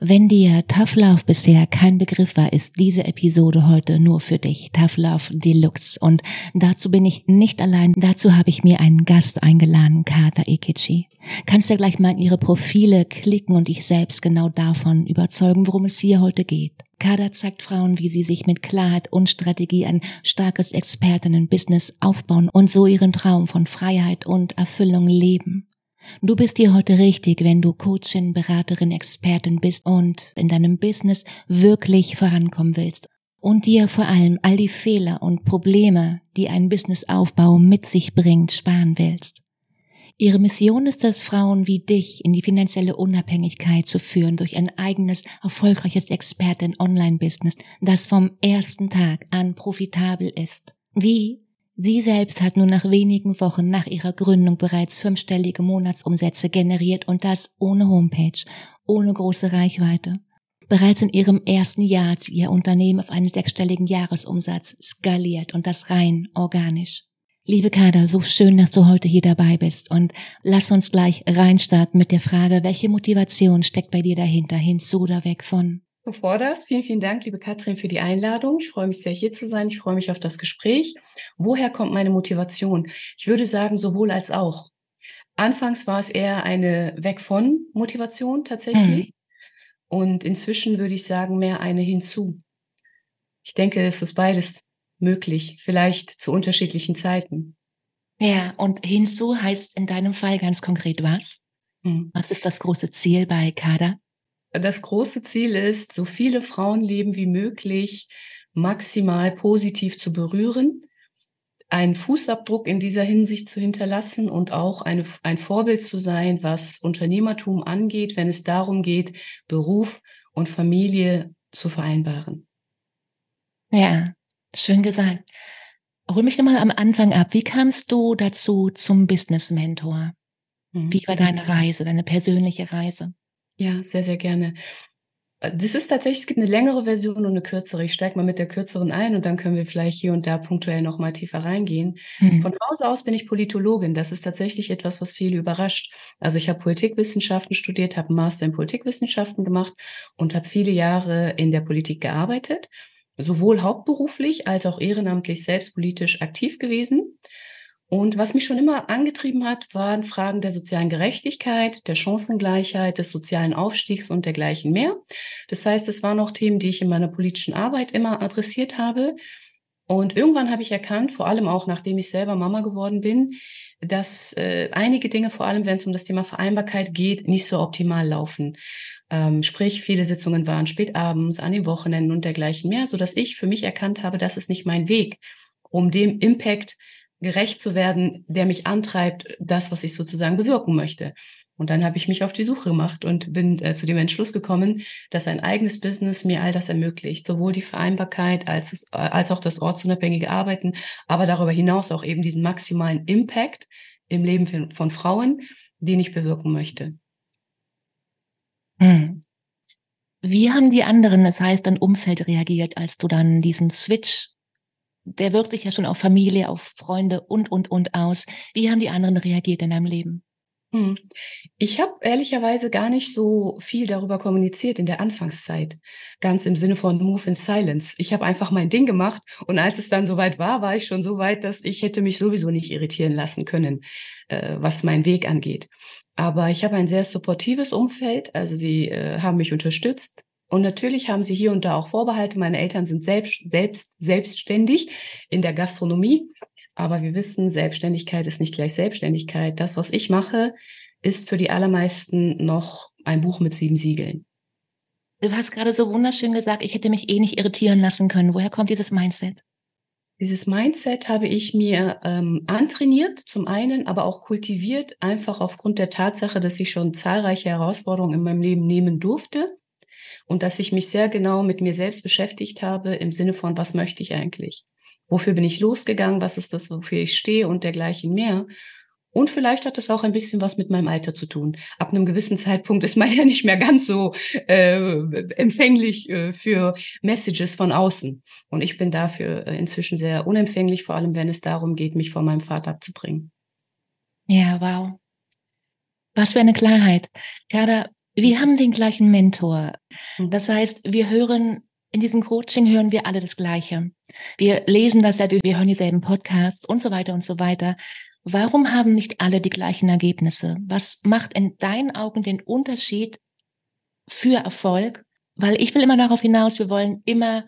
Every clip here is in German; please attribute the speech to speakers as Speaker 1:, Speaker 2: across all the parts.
Speaker 1: Wenn dir Tough Love bisher kein Begriff war, ist diese Episode heute nur für dich. Tough Love Deluxe. Und dazu bin ich nicht allein. Dazu habe ich mir einen Gast eingeladen, Kata Ikichi. Kannst ja gleich mal in ihre Profile klicken und dich selbst genau davon überzeugen, worum es hier heute geht. Kada zeigt Frauen, wie sie sich mit Klarheit und Strategie ein starkes Expertinnen-Business aufbauen und so ihren Traum von Freiheit und Erfüllung leben. Du bist hier heute richtig, wenn du Coachin, Beraterin, Expertin bist und in deinem Business wirklich vorankommen willst und dir vor allem all die Fehler und Probleme, die ein Businessaufbau mit sich bringt, sparen willst. Ihre Mission ist es, Frauen wie dich in die finanzielle Unabhängigkeit zu führen durch ein eigenes, erfolgreiches Expertin-Online-Business, das vom ersten Tag an profitabel ist. Wie Sie selbst hat nun nach wenigen Wochen nach ihrer Gründung bereits fünfstellige Monatsumsätze generiert und das ohne Homepage, ohne große Reichweite. Bereits in ihrem ersten Jahr hat sie ihr Unternehmen auf einen sechsstelligen Jahresumsatz skaliert und das rein organisch. Liebe Kader, so schön, dass du heute hier dabei bist und lass uns gleich reinstarten mit der Frage, welche Motivation steckt bei dir dahinter, hinzu oder weg von?
Speaker 2: Bevor das, vielen, vielen Dank, liebe Katrin, für die Einladung. Ich freue mich sehr, hier zu sein. Ich freue mich auf das Gespräch. Woher kommt meine Motivation? Ich würde sagen, sowohl als auch. Anfangs war es eher eine Weg von Motivation tatsächlich. Mhm. Und inzwischen würde ich sagen, mehr eine hinzu. Ich denke, es ist beides möglich, vielleicht zu unterschiedlichen Zeiten.
Speaker 1: Ja, und hinzu heißt in deinem Fall ganz konkret was? Mhm. Was ist das große Ziel bei Kader?
Speaker 2: Das große Ziel ist, so viele Frauenleben wie möglich maximal positiv zu berühren, einen Fußabdruck in dieser Hinsicht zu hinterlassen und auch eine, ein Vorbild zu sein, was Unternehmertum angeht, wenn es darum geht, Beruf und Familie zu vereinbaren.
Speaker 1: Ja, schön gesagt. Hol mich nochmal am Anfang ab. Wie kamst du dazu zum Business Mentor? Hm. Wie war deine Reise, deine persönliche Reise?
Speaker 2: Ja, sehr, sehr gerne. Äh, das ist tatsächlich, es gibt eine längere Version und eine kürzere. Ich steige mal mit der kürzeren ein und dann können wir vielleicht hier und da punktuell noch mal tiefer reingehen. Mhm. Von Hause aus bin ich Politologin. Das ist tatsächlich etwas, was viele überrascht. Also ich habe Politikwissenschaften studiert, habe einen Master in Politikwissenschaften gemacht und habe viele Jahre in der Politik gearbeitet, sowohl hauptberuflich als auch ehrenamtlich selbst politisch aktiv gewesen. Und was mich schon immer angetrieben hat, waren Fragen der sozialen Gerechtigkeit, der Chancengleichheit, des sozialen Aufstiegs und dergleichen mehr. Das heißt, es waren auch Themen, die ich in meiner politischen Arbeit immer adressiert habe. Und irgendwann habe ich erkannt, vor allem auch nachdem ich selber Mama geworden bin, dass äh, einige Dinge, vor allem wenn es um das Thema Vereinbarkeit geht, nicht so optimal laufen. Ähm, sprich, viele Sitzungen waren spät abends, an den Wochenenden und dergleichen mehr, so dass ich für mich erkannt habe, das ist nicht mein Weg, um dem Impact gerecht zu werden, der mich antreibt, das, was ich sozusagen bewirken möchte. Und dann habe ich mich auf die Suche gemacht und bin äh, zu dem Entschluss gekommen, dass ein eigenes Business mir all das ermöglicht, sowohl die Vereinbarkeit als, es, äh, als auch das ortsunabhängige Arbeiten, aber darüber hinaus auch eben diesen maximalen Impact im Leben von, von Frauen, den ich bewirken möchte.
Speaker 1: Hm. Wie haben die anderen, das heißt dein Umfeld reagiert, als du dann diesen Switch der wirkt sich ja schon auf Familie, auf Freunde und, und, und aus. Wie haben die anderen reagiert in deinem Leben?
Speaker 2: Hm. Ich habe ehrlicherweise gar nicht so viel darüber kommuniziert in der Anfangszeit. Ganz im Sinne von Move in Silence. Ich habe einfach mein Ding gemacht und als es dann soweit war, war ich schon so weit, dass ich hätte mich sowieso nicht irritieren lassen können, äh, was meinen Weg angeht. Aber ich habe ein sehr supportives Umfeld. Also sie äh, haben mich unterstützt, Und natürlich haben sie hier und da auch Vorbehalte. Meine Eltern sind selbst, selbst selbstständig in der Gastronomie. Aber wir wissen, Selbstständigkeit ist nicht gleich Selbstständigkeit. Das, was ich mache, ist für die allermeisten noch ein Buch mit sieben Siegeln.
Speaker 1: Du hast gerade so wunderschön gesagt, ich hätte mich eh nicht irritieren lassen können. Woher kommt dieses Mindset?
Speaker 2: Dieses Mindset habe ich mir ähm, antrainiert, zum einen, aber auch kultiviert, einfach aufgrund der Tatsache, dass ich schon zahlreiche Herausforderungen in meinem Leben nehmen durfte und dass ich mich sehr genau mit mir selbst beschäftigt habe im Sinne von, was möchte ich eigentlich? Wofür bin ich losgegangen? Was ist das, wofür ich stehe und dergleichen mehr? Und vielleicht hat das auch ein bisschen was mit meinem Alter zu tun. Ab einem gewissen Zeitpunkt ist man ja nicht mehr ganz so äh, empfänglich äh, für Messages von außen. Und ich bin dafür äh, inzwischen sehr unempfänglich, vor allem wenn es darum geht, mich von meinem Vater abzubringen.
Speaker 1: Ja, wow. Was für eine Klarheit. Kada, wir haben den gleichen Mentor. Das heißt, wir hören in diesem Coaching hören wir alle das Gleiche. Wir lesen dasselbe, wir hören dieselben Podcasts und so weiter und so weiter. Warum haben nicht alle die gleichen Ergebnisse? Was macht in deinen Augen den Unterschied für Erfolg? Weil ich will immer darauf hinaus, wir wollen immer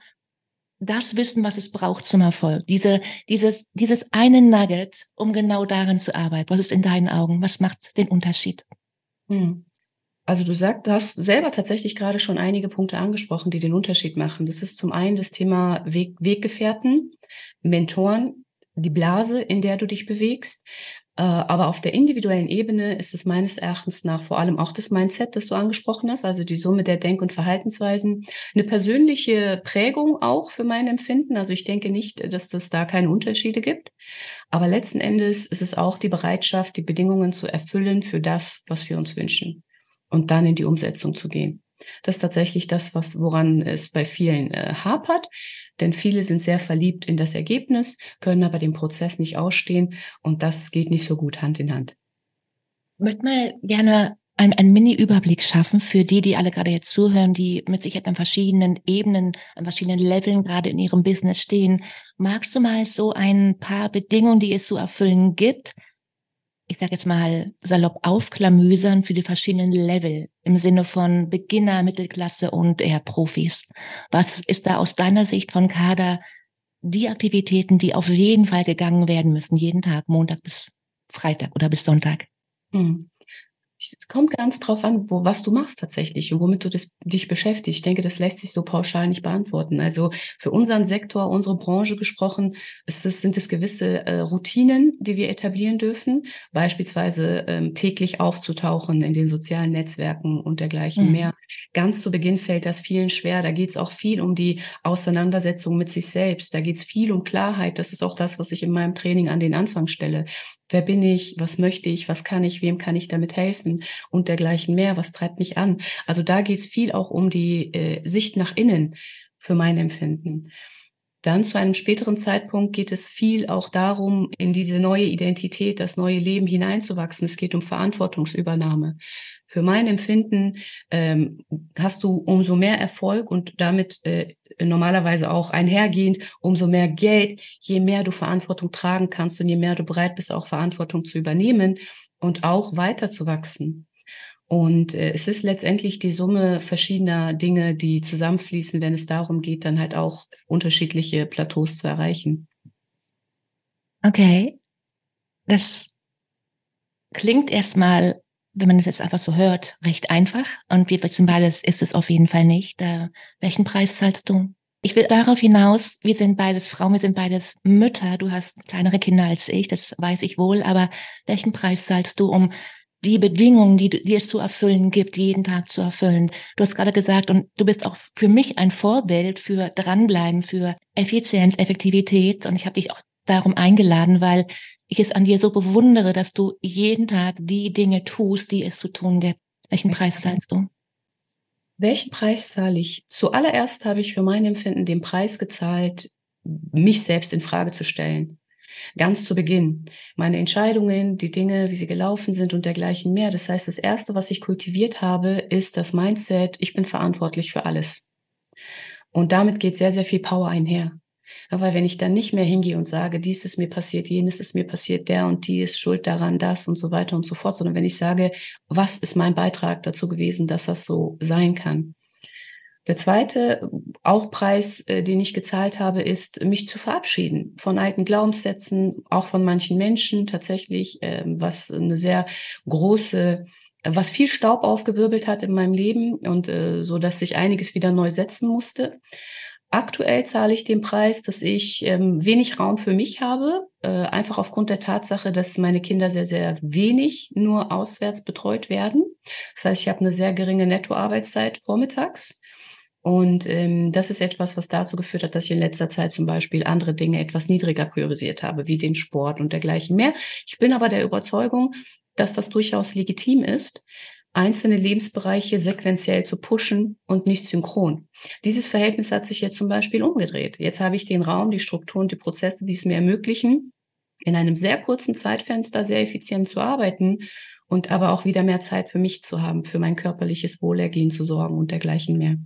Speaker 1: das wissen, was es braucht zum Erfolg. Diese, dieses, dieses eine Nugget, um genau daran zu arbeiten. Was ist in deinen Augen? Was macht den Unterschied?
Speaker 2: Hm. Also du sagst, du hast selber tatsächlich gerade schon einige Punkte angesprochen, die den Unterschied machen. Das ist zum einen das Thema Weg, Weggefährten, Mentoren, die Blase, in der du dich bewegst. Äh, aber auf der individuellen Ebene ist es meines Erachtens nach vor allem auch das Mindset, das du angesprochen hast, also die Summe der Denk- und Verhaltensweisen, eine persönliche Prägung auch für mein Empfinden. Also ich denke nicht, dass es da keine Unterschiede gibt. Aber letzten Endes ist es auch die Bereitschaft, die Bedingungen zu erfüllen für das, was wir uns wünschen und dann in die Umsetzung zu gehen. Das ist tatsächlich das, was, woran es bei vielen äh, hapert. Denn viele sind sehr verliebt in das Ergebnis, können aber den Prozess nicht ausstehen und das geht nicht so gut Hand in Hand.
Speaker 1: Ich möchte mal gerne einen, einen Mini-Überblick schaffen für die, die alle gerade jetzt zuhören, die mit Sicherheit an verschiedenen Ebenen, an verschiedenen Leveln gerade in ihrem Business stehen. Magst du mal so ein paar Bedingungen, die es zu erfüllen gibt, ich sage jetzt mal salopp aufklamüsern für die verschiedenen Level im Sinne von Beginner, Mittelklasse und eher Profis. Was ist da aus deiner Sicht von Kader die Aktivitäten, die auf jeden Fall gegangen werden müssen, jeden Tag, Montag bis Freitag oder bis Sonntag?
Speaker 2: Hm. Es kommt ganz drauf an, wo, was du machst tatsächlich und womit du das, dich beschäftigst. Ich denke, das lässt sich so pauschal nicht beantworten. Also für unseren Sektor, unsere Branche gesprochen, ist das, sind es gewisse äh, Routinen, die wir etablieren dürfen. Beispielsweise ähm, täglich aufzutauchen in den sozialen Netzwerken und dergleichen mhm. mehr. Ganz zu Beginn fällt das vielen schwer. Da geht es auch viel um die Auseinandersetzung mit sich selbst. Da geht es viel um Klarheit. Das ist auch das, was ich in meinem Training an den Anfang stelle. Wer bin ich? Was möchte ich? Was kann ich? Wem kann ich damit helfen? Und dergleichen mehr. Was treibt mich an? Also da geht es viel auch um die äh, Sicht nach innen für mein Empfinden. Dann zu einem späteren Zeitpunkt geht es viel auch darum, in diese neue Identität, das neue Leben hineinzuwachsen. Es geht um Verantwortungsübernahme. Für mein Empfinden ähm, hast du umso mehr Erfolg und damit äh, normalerweise auch einhergehend umso mehr Geld, je mehr du Verantwortung tragen kannst und je mehr du bereit bist, auch Verantwortung zu übernehmen und auch weiterzuwachsen. Und äh, es ist letztendlich die Summe verschiedener Dinge, die zusammenfließen, wenn es darum geht, dann halt auch unterschiedliche Plateaus zu erreichen.
Speaker 1: Okay. Das klingt erstmal wenn man es jetzt einfach so hört, recht einfach. Und wir wissen beides ist es auf jeden Fall nicht. Äh, welchen Preis zahlst du? Ich will darauf hinaus, wir sind beides Frauen, wir sind beides Mütter. Du hast kleinere Kinder als ich, das weiß ich wohl. Aber welchen Preis zahlst du, um die Bedingungen, die, die es zu erfüllen gibt, jeden Tag zu erfüllen? Du hast gerade gesagt, und du bist auch für mich ein Vorbild für Dranbleiben, für Effizienz, Effektivität. Und ich habe dich auch darum eingeladen, weil ich es an dir so bewundere, dass du jeden Tag die Dinge tust, die es zu tun gibt. Welchen Preis zahlst du?
Speaker 2: Welchen Preis zahle ich? Zuallererst habe ich für mein Empfinden den Preis gezahlt, mich selbst in Frage zu stellen. Ganz zu Beginn. Meine Entscheidungen, die Dinge, wie sie gelaufen sind und dergleichen mehr. Das heißt, das erste, was ich kultiviert habe, ist das Mindset, ich bin verantwortlich für alles. Und damit geht sehr, sehr viel Power einher. Aber wenn ich dann nicht mehr hingehe und sage, dies ist mir passiert, jenes ist mir passiert, der und die ist schuld daran, das und so weiter und so fort, sondern wenn ich sage, was ist mein Beitrag dazu gewesen, dass das so sein kann. Der zweite, auch Preis, äh, den ich gezahlt habe, ist, mich zu verabschieden von alten Glaubenssätzen, auch von manchen Menschen tatsächlich, äh, was eine sehr große, was viel Staub aufgewirbelt hat in meinem Leben und äh, so, dass sich einiges wieder neu setzen musste. Aktuell zahle ich den Preis, dass ich ähm, wenig Raum für mich habe, äh, einfach aufgrund der Tatsache, dass meine Kinder sehr, sehr wenig nur auswärts betreut werden. Das heißt, ich habe eine sehr geringe Nettoarbeitszeit vormittags. Und ähm, das ist etwas, was dazu geführt hat, dass ich in letzter Zeit zum Beispiel andere Dinge etwas niedriger priorisiert habe, wie den Sport und dergleichen mehr. Ich bin aber der Überzeugung, dass das durchaus legitim ist, einzelne Lebensbereiche sequenziell zu pushen und nicht synchron. Dieses Verhältnis hat sich jetzt zum Beispiel umgedreht. Jetzt habe ich den Raum, die Strukturen, die Prozesse, die es mir ermöglichen, in einem sehr kurzen Zeitfenster sehr effizient zu arbeiten und aber auch wieder mehr Zeit für mich zu haben, für mein körperliches Wohlergehen zu sorgen und dergleichen mehr.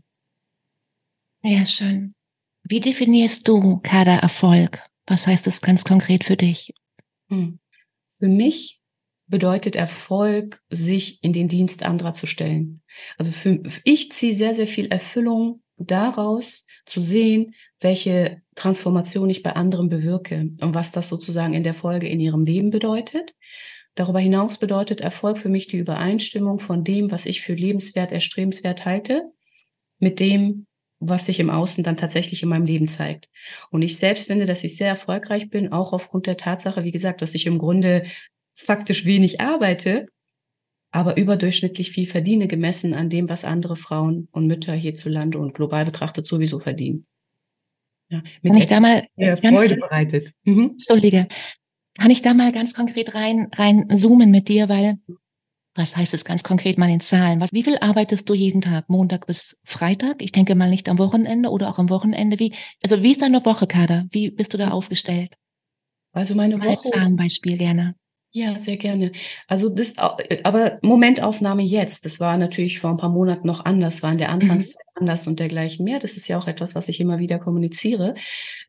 Speaker 1: Ja, schön. Wie definierst du Kadererfolg? Was heißt das ganz konkret für dich?
Speaker 2: Hm. Für mich bedeutet Erfolg, sich in den Dienst anderer zu stellen. Also für, ich ziehe sehr, sehr viel Erfüllung daraus, zu sehen, welche Transformation ich bei anderen bewirke und was das sozusagen in der Folge in ihrem Leben bedeutet. Darüber hinaus bedeutet Erfolg für mich die Übereinstimmung von dem, was ich für lebenswert, erstrebenswert halte, mit dem, was sich im Außen dann tatsächlich in meinem Leben zeigt. Und ich selbst finde, dass ich sehr erfolgreich bin, auch aufgrund der Tatsache, wie gesagt, dass ich im Grunde faktisch wenig arbeite, aber überdurchschnittlich viel verdiene, gemessen an dem, was andere Frauen und Mütter hierzulande und global betrachtet sowieso verdienen.
Speaker 1: Ja, mit Kann ich da mal
Speaker 2: ganz, Freude bereitet.
Speaker 1: Mhm. Entschuldige. Kann ich da mal ganz konkret rein, rein zoomen mit dir, weil was heißt es ganz konkret mal in Zahlen? Was, wie viel arbeitest du jeden Tag? Montag bis Freitag? Ich denke mal nicht am Wochenende oder auch am Wochenende. Wie, also wie ist deine Woche, Kader? Wie bist du da aufgestellt?
Speaker 2: Also meine
Speaker 1: Woche. Als Zahlenbeispiel gerne.
Speaker 2: Ja, sehr gerne. Also das, aber Momentaufnahme jetzt, das war natürlich vor ein paar Monaten noch anders, war in der mhm. Anfangszeit mhm. anders und dergleichen mehr. Das ist ja auch etwas, was ich immer wieder kommuniziere.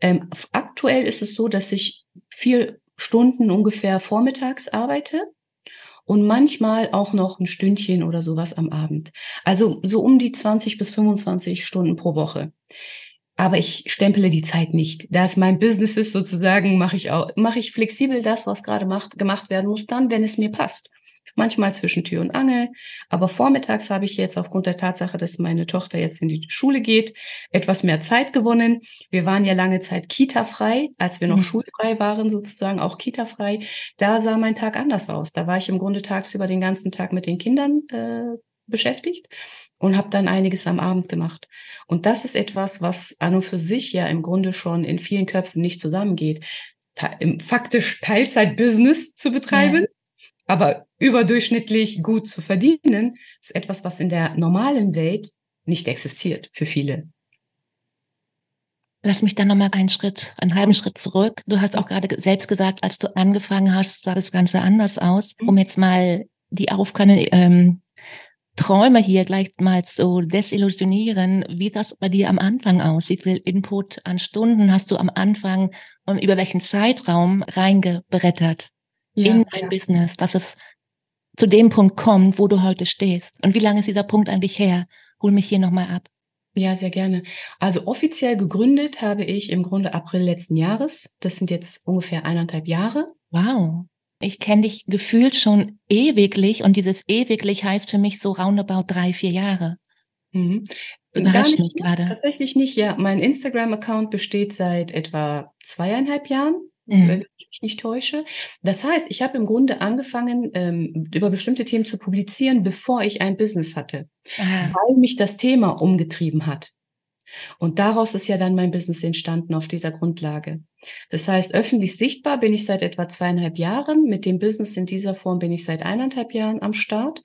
Speaker 2: Ähm, aktuell ist es so, dass ich vier Stunden ungefähr vormittags arbeite und manchmal auch noch ein Stündchen oder sowas am Abend. Also so um die 20 bis 25 Stunden pro Woche. Aber ich stempele die Zeit nicht. Da es mein Business ist, sozusagen, mache ich auch, mache ich flexibel das, was gerade macht, gemacht werden muss, dann, wenn es mir passt manchmal zwischen Tür und Angel. Aber vormittags habe ich jetzt aufgrund der Tatsache, dass meine Tochter jetzt in die Schule geht, etwas mehr Zeit gewonnen. Wir waren ja lange Zeit Kita-frei, als wir noch mhm. schulfrei waren, sozusagen auch Kita-frei. Da sah mein Tag anders aus. Da war ich im Grunde tagsüber den ganzen Tag mit den Kindern äh, beschäftigt und habe dann einiges am Abend gemacht. Und das ist etwas, was an und für sich ja im Grunde schon in vielen Köpfen nicht zusammengeht. faktisch Teilzeit-Business zu betreiben, ja. aber überdurchschnittlich gut zu verdienen, ist etwas, was in der normalen Welt nicht existiert für viele.
Speaker 1: Lass mich dann nochmal einen Schritt, einen halben Schritt zurück. Du hast auch gerade selbst gesagt, als du angefangen hast, sah das Ganze anders aus. Mhm. Um jetzt mal die aufkommenden ähm, Träume hier gleich mal zu desillusionieren, wie das bei dir am Anfang aus? Wie viel Input an Stunden hast du am Anfang und über welchen Zeitraum reingebrettert ja, in dein ja. Business, dass es zu dem Punkt kommt, wo du heute stehst? Und wie lange ist dieser Punkt eigentlich her? Hol mich hier nochmal ab.
Speaker 2: Ja, sehr gerne. Also offiziell gegründet habe ich im Grunde April letzten Jahres. Das sind jetzt ungefähr eineinhalb Jahre.
Speaker 1: Wow. Ich kenne dich gefühlt schon ewiglich und dieses ewiglich heißt für mich so roundabout drei, vier Jahre.
Speaker 2: Mhm. Überrascht mich gerade. Tatsächlich nicht, ja. Mein Instagram-Account besteht seit etwa zweieinhalb Jahren mhm. wenn ich mich nicht täusche. Das heißt, ich habe im Grunde angefangen, ähm, über bestimmte Themen zu publizieren, bevor ich ein Business hatte, Aha. weil mich das Thema umgetrieben hat. Und daraus ist ja dann mein Business entstanden auf dieser Grundlage. Das heißt, öffentlich sichtbar bin ich seit etwa zweieinhalb Jahren. Mit dem Business in dieser Form bin ich seit eineinhalb Jahren am Start.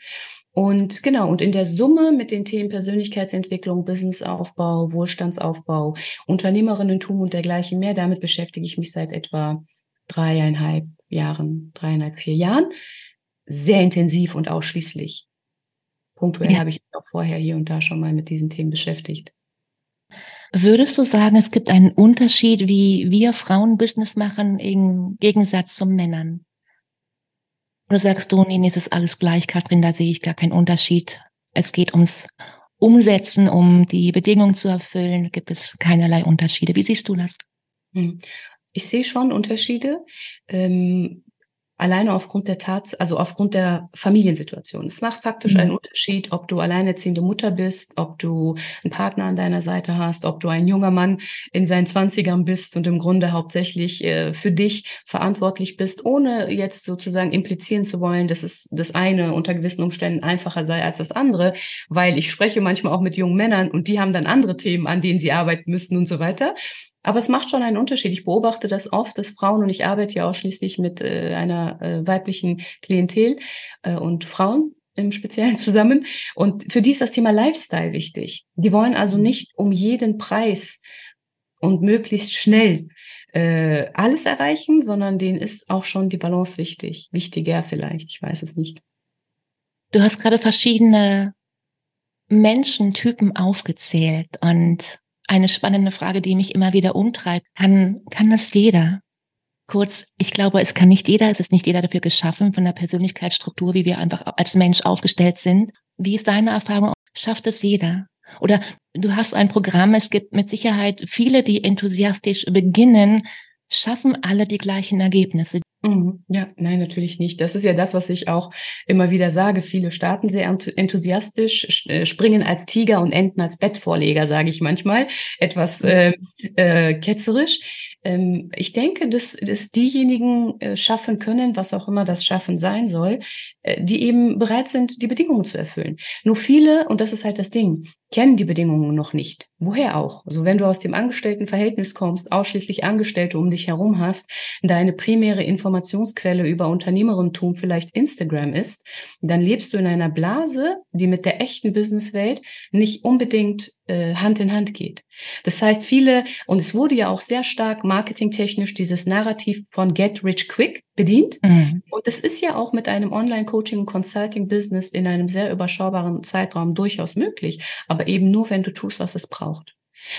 Speaker 2: Und genau, und in der Summe mit den Themen Persönlichkeitsentwicklung, Businessaufbau, Wohlstandsaufbau, Unternehmerinnentum und dergleichen mehr, damit beschäftige ich mich seit etwa dreieinhalb Jahren, dreieinhalb, vier Jahren. Sehr intensiv und ausschließlich. Punktuell ja. habe ich mich auch vorher hier und da schon mal mit diesen Themen beschäftigt.
Speaker 1: Würdest du sagen, es gibt einen Unterschied, wie wir Frauen Business machen im Gegensatz zu Männern? Oder sagst du, nee, es ist alles gleich, Katrin, da sehe ich gar keinen Unterschied. Es geht ums, umsetzen, um die Bedingungen zu erfüllen, gibt es keinerlei Unterschiede. Wie siehst du das?
Speaker 2: Hm. Ich sehe schon Unterschiede. Ähm, alleine aufgrund der Tat, also aufgrund der Familiensituation. Es macht faktisch mhm. einen Unterschied, ob du alleinerziehende Mutter bist, ob du einen Partner an deiner Seite hast, ob du ein junger Mann in seinen Zwanzigern bist und im Grunde hauptsächlich äh, für dich verantwortlich bist, ohne jetzt sozusagen implizieren zu wollen, dass es das eine unter gewissen Umständen einfacher sei als das andere, weil ich spreche manchmal auch mit jungen Männern und die haben dann andere Themen, an denen sie arbeiten müssen und so weiter. Aber es macht schon einen Unterschied. Ich beobachte das oft, dass Frauen, und ich arbeite ja ausschließlich mit äh, einer äh, weiblichen Klientel äh, und Frauen im Speziellen zusammen. Und für die ist das Thema Lifestyle wichtig. Die wollen also mhm. nicht um jeden Preis und möglichst schnell äh, alles erreichen, sondern denen ist auch schon die Balance wichtig. Wichtiger vielleicht, ich weiß es nicht.
Speaker 1: Du hast gerade verschiedene Menschentypen aufgezählt und eine spannende Frage, die mich immer wieder umtreibt. Kann, kann das jeder? Kurz, ich glaube, es kann nicht jeder, es ist nicht jeder dafür geschaffen von der Persönlichkeitsstruktur, wie wir einfach als Mensch aufgestellt sind. Wie ist deine Erfahrung? Schafft es jeder? Oder du hast ein Programm, es gibt mit Sicherheit viele, die enthusiastisch beginnen, schaffen alle die gleichen Ergebnisse.
Speaker 2: Mhm. Ja, nein, natürlich nicht. Das ist ja das, was ich auch immer wieder sage. Viele starten sehr enthusiastisch, äh, springen als Tiger und enden als Bettvorleger, sage ich manchmal, etwas äh, äh, ketzerisch. Ähm, ich denke, dass, dass diejenigen äh, schaffen können, was auch immer das Schaffen sein soll, äh, die eben bereit sind, die Bedingungen zu erfüllen. Nur viele, und das ist halt das Ding, kennen die Bedingungen noch nicht. Woher auch? Also wenn du aus dem Angestelltenverhältnis kommst, ausschließlich Angestellte um dich herum hast, deine primäre Informationsquelle über Unternehmerentum vielleicht Instagram ist, dann lebst du in einer Blase, die mit der echten Businesswelt nicht unbedingt äh, Hand in Hand geht. Das heißt, viele, und es wurde ja auch sehr stark marketingtechnisch dieses Narrativ von Get Rich Quick bedient. Mhm. Und das ist ja auch mit einem Online-Coaching- und Consulting-Business in einem sehr überschaubaren Zeitraum durchaus möglich, aber eben nur, wenn du tust, was es braucht.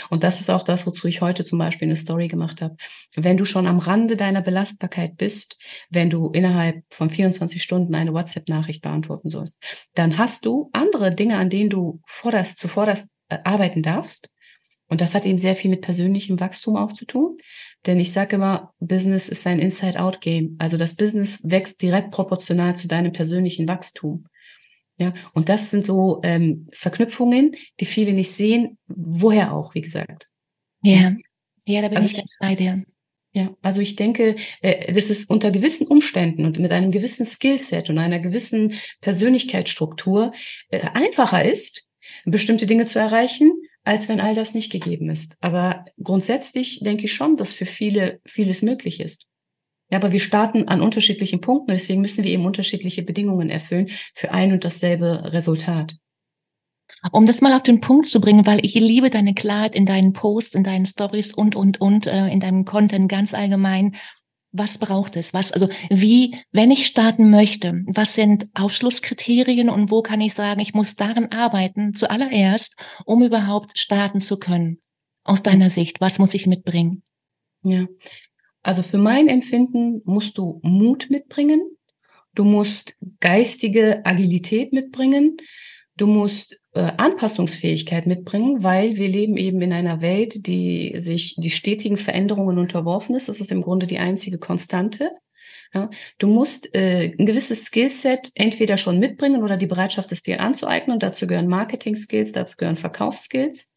Speaker 2: Und das ist auch das, wozu ich heute zum Beispiel eine Story gemacht habe. Wenn du schon am Rande deiner Belastbarkeit bist, wenn du innerhalb von 24 Stunden eine WhatsApp-Nachricht beantworten sollst, dann hast du andere Dinge, an denen du vorderst, zuvorderst äh, arbeiten darfst. Und das hat eben sehr viel mit persönlichem Wachstum auch zu tun. Denn ich sage immer, Business ist ein Inside-Out-Game. Also das Business wächst direkt proportional zu deinem persönlichen Wachstum. Ja, und das sind so ähm, Verknüpfungen, die viele nicht sehen, woher auch, wie gesagt.
Speaker 1: Ja, ja, da bin also ich ganz bei dir.
Speaker 2: Ja, also ich denke, äh, dass es unter gewissen Umständen und mit einem gewissen Skillset und einer gewissen Persönlichkeitsstruktur äh, einfacher ist, bestimmte Dinge zu erreichen, als wenn all das nicht gegeben ist. Aber grundsätzlich denke ich schon, dass für viele vieles möglich ist. Ja, aber wir starten an unterschiedlichen Punkten deswegen müssen wir eben unterschiedliche Bedingungen erfüllen für ein und dasselbe Resultat.
Speaker 1: Um das mal auf den Punkt zu bringen, weil ich liebe deine Klarheit in deinen Posts, in deinen Stories und, und, und, äh, in deinem Content ganz allgemein. Was braucht es? Was, also wie, wenn ich starten möchte, was sind Aufschlusskriterien und wo kann ich sagen, ich muss daran arbeiten, zuallererst, um überhaupt starten zu können? Aus deiner Sicht, was muss ich mitbringen?
Speaker 2: Ja, also für mein Empfinden musst du Mut mitbringen, du musst geistige Agilität mitbringen, du musst äh, Anpassungsfähigkeit mitbringen, weil wir leben eben in einer Welt, die sich die stetigen Veränderungen unterworfen ist. Das ist im Grunde die einzige Konstante. Ja, du musst äh, ein gewisses Skillset entweder schon mitbringen oder die Bereitschaft, es dir anzueignen. Dazu gehören Marketing-Skills, dazu gehören Verkaufsskills.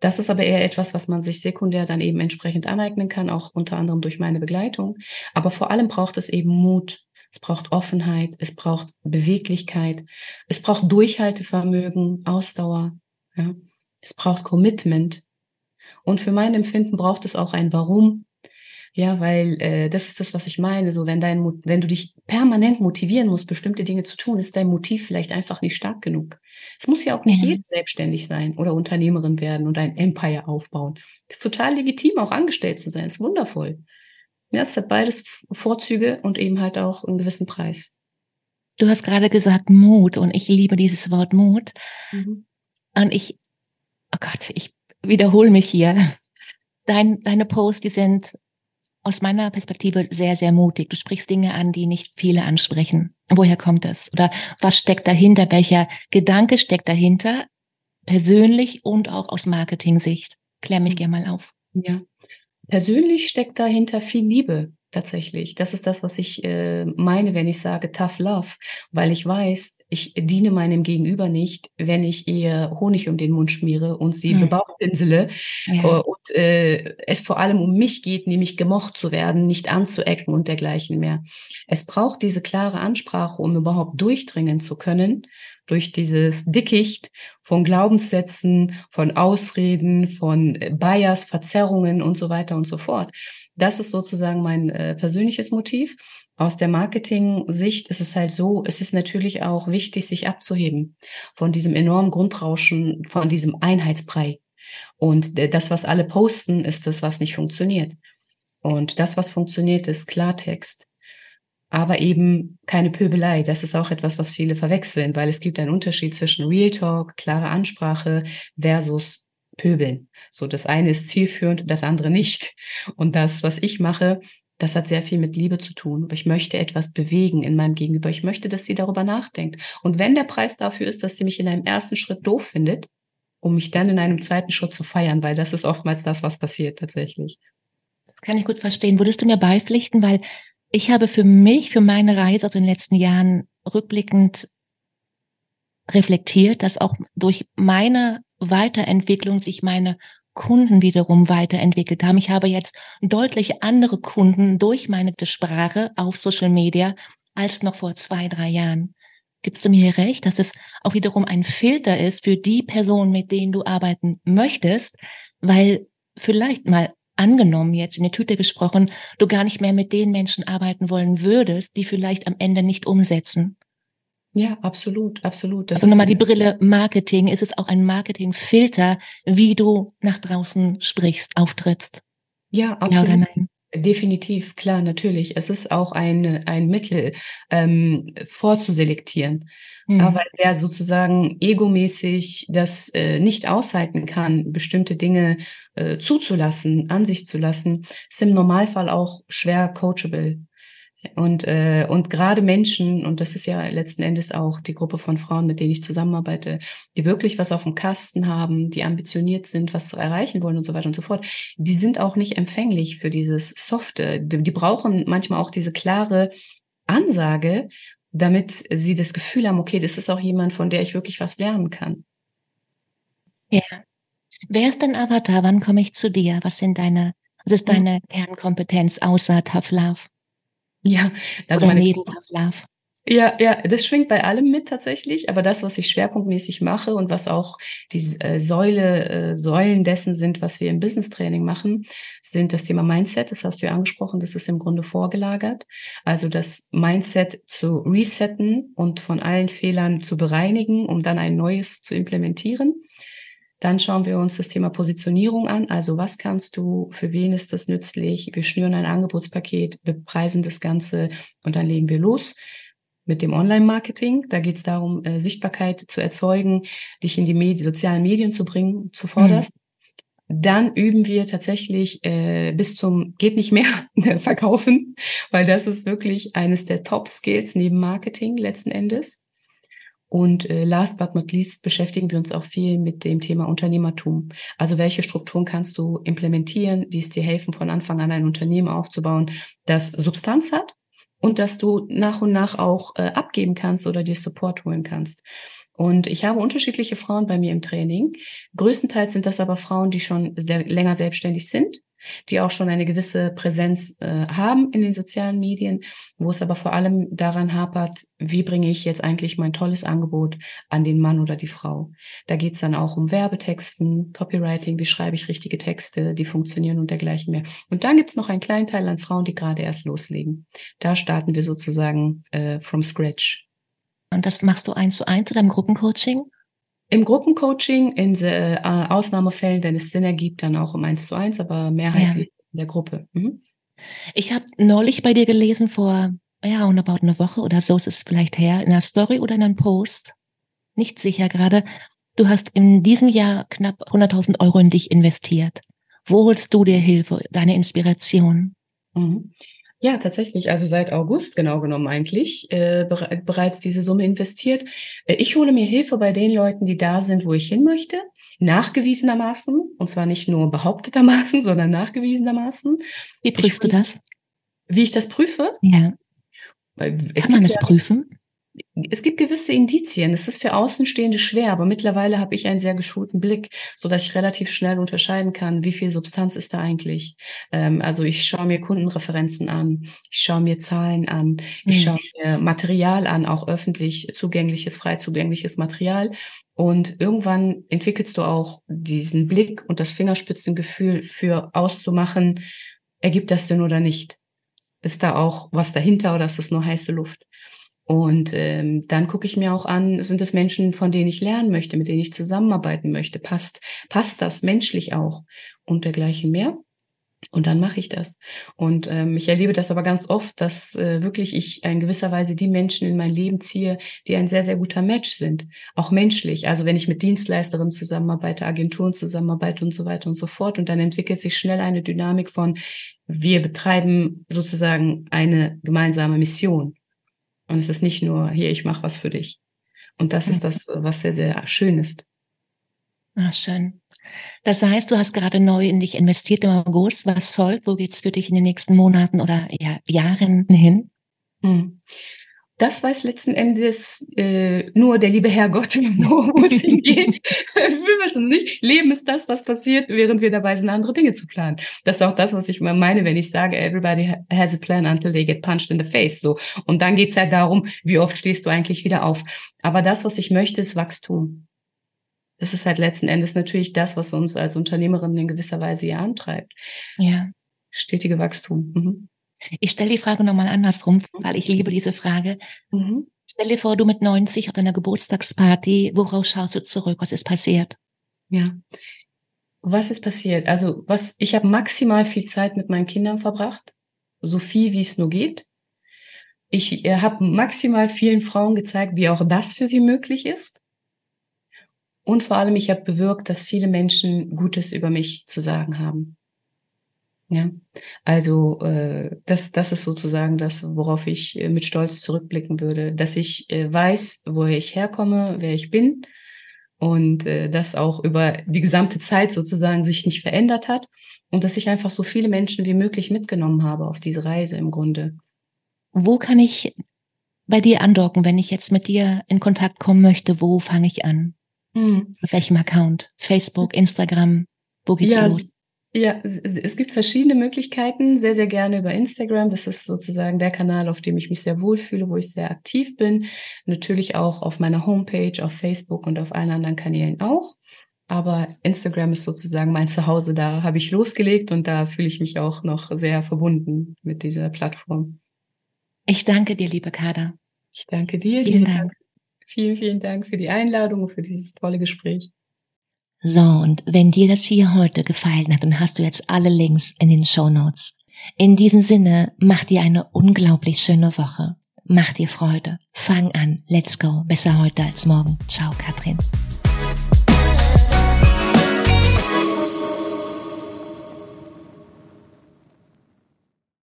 Speaker 2: Das ist aber eher etwas, was man sich sekundär dann eben entsprechend aneignen kann, auch unter anderem durch meine Begleitung. Aber vor allem braucht es eben Mut. Es braucht Offenheit, es braucht Beweglichkeit, es braucht Durchhaltevermögen, Ausdauer, ja. Es braucht Commitment. Und für mein Empfinden braucht es auch ein Warum, ja, weil äh, das ist das, was ich meine. So, wenn dein, wenn du dich permanent motivieren musst, bestimmte Dinge zu tun, ist dein Motiv vielleicht einfach nicht stark genug. Es muss ja auch nicht mhm. jeder selbstständig sein oder Unternehmerin werden und ein Empire aufbauen. Es ist total legitim, auch angestellt zu sein. Es ist wundervoll. Ja, es hat beides Vorzüge und eben halt auch einen gewissen Preis.
Speaker 1: Du hast gerade gesagt Mut und ich liebe dieses Wort Mut. Mhm. Und ich, oh Gott, ich wiederhole mich hier. Dein, deine Posts, die sind aus meiner Perspektive sehr, sehr mutig. Du sprichst Dinge an, die nicht viele ansprechen. Woher kommt das? Oder was steckt dahinter? Welcher Gedanke steckt dahinter? persönlich und auch aus Marketing-Sicht? Klär mich mhm. gerne mal auf.
Speaker 2: Ja, persönlich steckt dahinter viel Liebe tatsächlich. Das ist das, was ich äh, meine, wenn ich sage Tough Love, weil ich weiß, ich diene meinem Gegenüber nicht, wenn ich ihr Honig um den Mund schmiere und sie mhm. bebauchpinsele ja. Äh, und äh, es vor allem um mich geht, nämlich gemocht zu werden, nicht anzuecken und dergleichen mehr. Es braucht diese klare Ansprache, um überhaupt durchdringen zu können durch dieses Dickicht von Glaubenssätzen, von Ausreden, von äh, Bias, Verzerrungen und so weiter und so fort. Das ist sozusagen mein äh, persönliches Motiv. Aus der Marketing-Sicht ist es halt so, es ist natürlich auch wichtig, sich abzuheben von diesem enormen Grundrauschen, von diesem Einheitsbrei. Und das, was alle posten, ist das, was nicht funktioniert. Und das, was funktioniert, ist Klartext. Aber eben keine Pöbelei. Das ist auch etwas, was viele verwechseln, weil es gibt einen Unterschied zwischen Real Talk, klare Ansprache versus Pöbeln. So, das eine ist zielführend, das andere nicht. Und das, was ich mache, das hat sehr viel mit Liebe zu tun. Ich möchte etwas bewegen in meinem Gegenüber. Ich möchte, dass sie darüber nachdenkt. Und wenn der Preis dafür ist, dass sie mich in einem ersten Schritt doof findet, um mich dann in einem zweiten Schritt zu feiern, weil das ist oftmals das, was passiert tatsächlich.
Speaker 1: Das kann ich gut verstehen. Würdest du mir beipflichten, weil ich habe für mich, für meine Reise aus den letzten Jahren rückblickend reflektiert, dass auch durch meine Weiterentwicklung sich meine Kunden wiederum weiterentwickelt haben. Ich habe jetzt deutlich andere Kunden durch meine Sprache auf Social Media als noch vor zwei, drei Jahren. Gibst du mir recht, dass es auch wiederum ein Filter ist für die Personen, mit denen du arbeiten möchtest, weil vielleicht mal angenommen jetzt in der Tüte gesprochen, du gar nicht mehr mit den Menschen arbeiten wollen würdest, die vielleicht am Ende nicht umsetzen.
Speaker 2: Ja, absolut, absolut.
Speaker 1: Das also nochmal die Brille Marketing. Ist es auch ein Marketingfilter, wie du nach draußen sprichst, auftrittst?
Speaker 2: Ja, absolut. Ja oder nein? Definitiv, klar, natürlich. Es ist auch ein, ein Mittel, ähm, vorzuselektieren. Mhm. Aber wer sozusagen egomäßig das äh, nicht aushalten kann, bestimmte Dinge äh, zuzulassen, an sich zu lassen, ist im Normalfall auch schwer coachable. Und, äh, und gerade Menschen, und das ist ja letzten Endes auch die Gruppe von Frauen, mit denen ich zusammenarbeite, die wirklich was auf dem Kasten haben, die ambitioniert sind, was erreichen wollen und so weiter und so fort, die sind auch nicht empfänglich für dieses Softe. Die, die brauchen manchmal auch diese klare Ansage, damit sie das Gefühl haben, okay, das ist auch jemand, von der ich wirklich was lernen kann.
Speaker 1: Ja. Wer ist dein Avatar? Wann komme ich zu dir? Was sind deine, was ist hm. deine hm. Kernkompetenz außer Tough Love?
Speaker 2: Ja, also Oder meine Love. Ja, ja, das schwingt bei allem mit tatsächlich, aber das, was ich schwerpunktmäßig mache und was auch die äh, Säule, äh, Säulen dessen sind, was wir im Business Training machen, sind das Thema Mindset, das hast du ja angesprochen, das ist im Grunde vorgelagert. Also das Mindset zu resetten und von allen Fehlern zu bereinigen, um dann ein neues zu implementieren. Dann schauen wir uns das Thema Positionierung an. Also was kannst du, für wen ist das nützlich? Wir schnüren ein Angebotspaket, bepreisen das Ganze und dann legen wir los mit dem Online-Marketing. Da geht es darum, äh, Sichtbarkeit zu erzeugen, dich in die Medi sozialen Medien zu bringen, zuvorderst. Mhm. Dann üben wir tatsächlich äh, bis zum geht nicht mehr verkaufen, weil das ist wirklich eines der Top-Skills neben Marketing letzten Endes. Und äh, last but not least beschäftigen wir uns auch viel mit dem Thema Unternehmertum. Also welche Strukturen kannst du implementieren, die es dir helfen, von Anfang an ein Unternehmen aufzubauen, das Substanz hat und dass du nach und nach auch äh, abgeben kannst oder dir Support holen kannst. Und ich habe unterschiedliche Frauen bei mir im Training. Größtenteils sind das aber Frauen, die schon sehr, länger selbstständig sind die auch schon eine gewisse Präsenz äh, haben in den sozialen Medien, wo es aber vor allem daran hapert, wie bringe ich jetzt eigentlich mein tolles Angebot an den Mann oder die Frau. Da geht es dann auch um Werbetexten, Copywriting, wie schreibe ich richtige Texte, die funktionieren und dergleichen mehr. Und dann gibt es noch einen kleinen Teil an Frauen, die gerade erst loslegen. Da starten wir sozusagen äh, from scratch.
Speaker 1: Und das machst du eins zu eins oder im Gruppencoaching?
Speaker 2: Im Gruppencoaching, in äh, Ausnahmefällen, wenn es Sinn ergibt, dann auch um eins zu eins, aber mehrheitlich ja. in der Gruppe. Mhm.
Speaker 1: Ich habe neulich bei dir gelesen, vor ja, roundabout eine Woche oder so ist es vielleicht her, in einer Story oder in einem Post, nicht sicher gerade, du hast in diesem Jahr knapp 100.000 Euro in dich investiert. Wo holst du dir Hilfe, deine Inspiration?
Speaker 2: Mhm. Ja, tatsächlich. Also seit August genau genommen eigentlich äh, bere bereits diese Summe investiert. Äh, ich hole mir Hilfe bei den Leuten, die da sind, wo ich hin möchte, nachgewiesenermaßen und zwar nicht nur behauptetermaßen, sondern nachgewiesenermaßen.
Speaker 1: Wie prüfst ich, du das?
Speaker 2: Wie ich das prüfe?
Speaker 1: Ja. Es Kann man das ja, prüfen?
Speaker 2: Es gibt gewisse Indizien. Es ist für Außenstehende schwer, aber mittlerweile habe ich einen sehr geschulten Blick, so dass ich relativ schnell unterscheiden kann, wie viel Substanz ist da eigentlich. Ähm, also ich schaue mir Kundenreferenzen an, ich schaue mir Zahlen an, ich mhm. schaue mir Material an, auch öffentlich zugängliches, frei zugängliches Material. Und irgendwann entwickelst du auch diesen Blick und das Fingerspitzengefühl für auszumachen, ergibt das denn oder nicht? Ist da auch was dahinter oder ist das nur heiße Luft? Und ähm, dann gucke ich mir auch an, sind das Menschen, von denen ich lernen möchte, mit denen ich zusammenarbeiten möchte? Passt, passt das menschlich auch und dergleichen mehr? Und dann mache ich das. Und ähm, ich erlebe das aber ganz oft, dass äh, wirklich ich in gewisser Weise die Menschen in mein Leben ziehe, die ein sehr, sehr guter Match sind. Auch menschlich. Also wenn ich mit Dienstleisterinnen zusammenarbeite, Agenturen zusammenarbeite und so weiter und so fort. Und dann entwickelt sich schnell eine Dynamik von, wir betreiben sozusagen eine gemeinsame Mission. Und es ist nicht nur, hier, ich mache was für dich. Und das ist das, was sehr, sehr schön ist.
Speaker 1: Ach, schön. Das heißt, du hast gerade neu in dich investiert im August. Was folgt? Wo geht's für dich in den nächsten Monaten oder ja, Jahren hin?
Speaker 2: Hm das weiß letzten Endes äh, nur der liebe Herrgott, wo es hingeht. wir wissen nicht. Leben ist das, was passiert, während wir dabei sind, andere Dinge zu planen. Das ist auch das, was ich meine, wenn ich sage, everybody has a plan until they get punched in the face. So. Und dann geht's halt darum, wie oft stehst du eigentlich wieder auf. Aber das, was ich möchte, ist Wachstum. Das ist halt letzten Endes natürlich das, was uns als Unternehmerin in gewisser Weise ja antreibt.
Speaker 1: Ja.
Speaker 2: Stetige Wachstum. Mhm.
Speaker 1: Ich stelle die Frage nochmal andersrum, weil ich liebe diese Frage. Mhm. Stell dir vor, du mit 90 auf deiner Geburtstagsparty, worauf schaust du zurück? Was ist passiert?
Speaker 2: Ja. Was ist passiert? Also, was, ich habe maximal viel Zeit mit meinen Kindern verbracht. So viel, wie es nur geht. Ich äh, habe maximal vielen Frauen gezeigt, wie auch das für sie möglich ist. Und vor allem, ich habe bewirkt, dass viele Menschen Gutes über mich zu sagen haben. Ja, also äh, das, das ist sozusagen das, worauf ich äh, mit Stolz zurückblicken würde, dass ich äh, weiß, woher ich herkomme, wer ich bin und äh, das auch über die gesamte Zeit sozusagen sich nicht verändert hat und dass ich einfach so viele Menschen wie möglich mitgenommen habe auf diese Reise im Grunde.
Speaker 1: Wo kann ich bei dir andocken, wenn ich jetzt mit dir in Kontakt kommen möchte? Wo fange ich an? Hm. Mit welchem Account? Facebook, Instagram? Wo geht's ja, los?
Speaker 2: Ja, es gibt verschiedene Möglichkeiten, sehr, sehr gerne über Instagram. Das ist sozusagen der Kanal, auf dem ich mich sehr wohlfühle, wo ich sehr aktiv bin. Natürlich auch auf meiner Homepage, auf Facebook und auf allen anderen Kanälen auch. Aber Instagram ist sozusagen mein Zuhause. Da habe ich losgelegt und da fühle ich mich auch noch sehr verbunden mit dieser Plattform.
Speaker 1: Ich danke dir, liebe Kader.
Speaker 2: Ich danke dir.
Speaker 1: Vielen Dank.
Speaker 2: Vielen, vielen Dank für die Einladung und für dieses tolle Gespräch.
Speaker 1: So, und wenn dir das hier heute gefallen hat, dann hast du jetzt alle Links in den Show Notes. In diesem Sinne, mach dir eine unglaublich schöne Woche. Mach dir Freude. Fang an. Let's go. Besser heute als morgen. Ciao, Katrin.